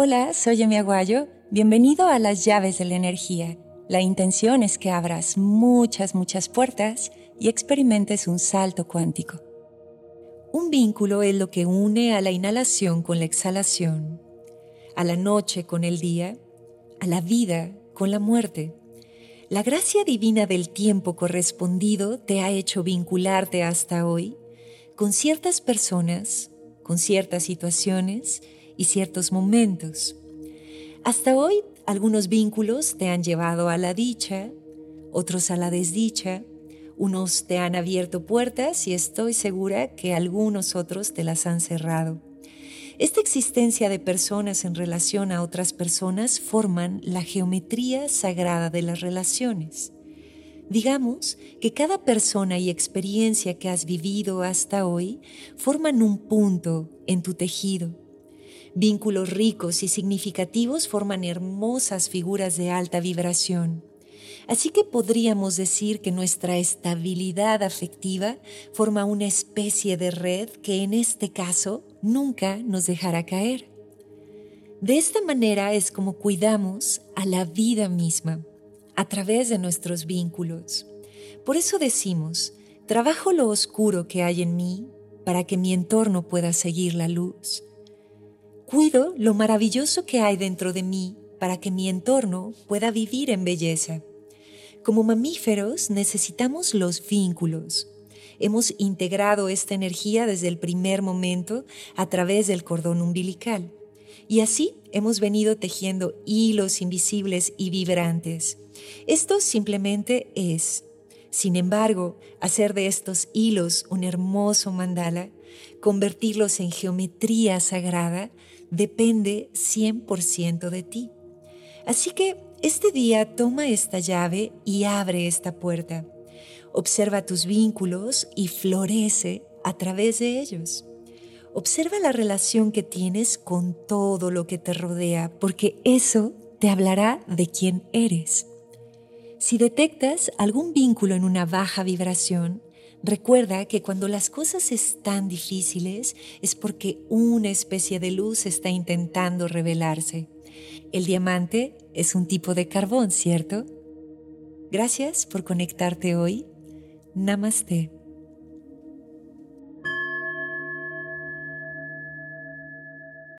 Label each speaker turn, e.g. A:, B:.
A: Hola, soy Emi Aguayo. Bienvenido a las llaves de la energía. La intención es que abras muchas, muchas puertas y experimentes un salto cuántico. Un vínculo es lo que une a la inhalación con la exhalación, a la noche con el día, a la vida con la muerte. La gracia divina del tiempo correspondido te ha hecho vincularte hasta hoy con ciertas personas, con ciertas situaciones, y ciertos momentos. Hasta hoy algunos vínculos te han llevado a la dicha, otros a la desdicha, unos te han abierto puertas y estoy segura que algunos otros te las han cerrado. Esta existencia de personas en relación a otras personas forman la geometría sagrada de las relaciones. Digamos que cada persona y experiencia que has vivido hasta hoy forman un punto en tu tejido Vínculos ricos y significativos forman hermosas figuras de alta vibración. Así que podríamos decir que nuestra estabilidad afectiva forma una especie de red que en este caso nunca nos dejará caer. De esta manera es como cuidamos a la vida misma, a través de nuestros vínculos. Por eso decimos, trabajo lo oscuro que hay en mí para que mi entorno pueda seguir la luz. Cuido lo maravilloso que hay dentro de mí para que mi entorno pueda vivir en belleza. Como mamíferos necesitamos los vínculos. Hemos integrado esta energía desde el primer momento a través del cordón umbilical. Y así hemos venido tejiendo hilos invisibles y vibrantes. Esto simplemente es. Sin embargo, hacer de estos hilos un hermoso mandala, convertirlos en geometría sagrada, depende 100% de ti. Así que este día toma esta llave y abre esta puerta. Observa tus vínculos y florece a través de ellos. Observa la relación que tienes con todo lo que te rodea, porque eso te hablará de quién eres. Si detectas algún vínculo en una baja vibración, Recuerda que cuando las cosas están difíciles es porque una especie de luz está intentando revelarse. El diamante es un tipo de carbón, ¿cierto? Gracias por conectarte hoy. Namaste.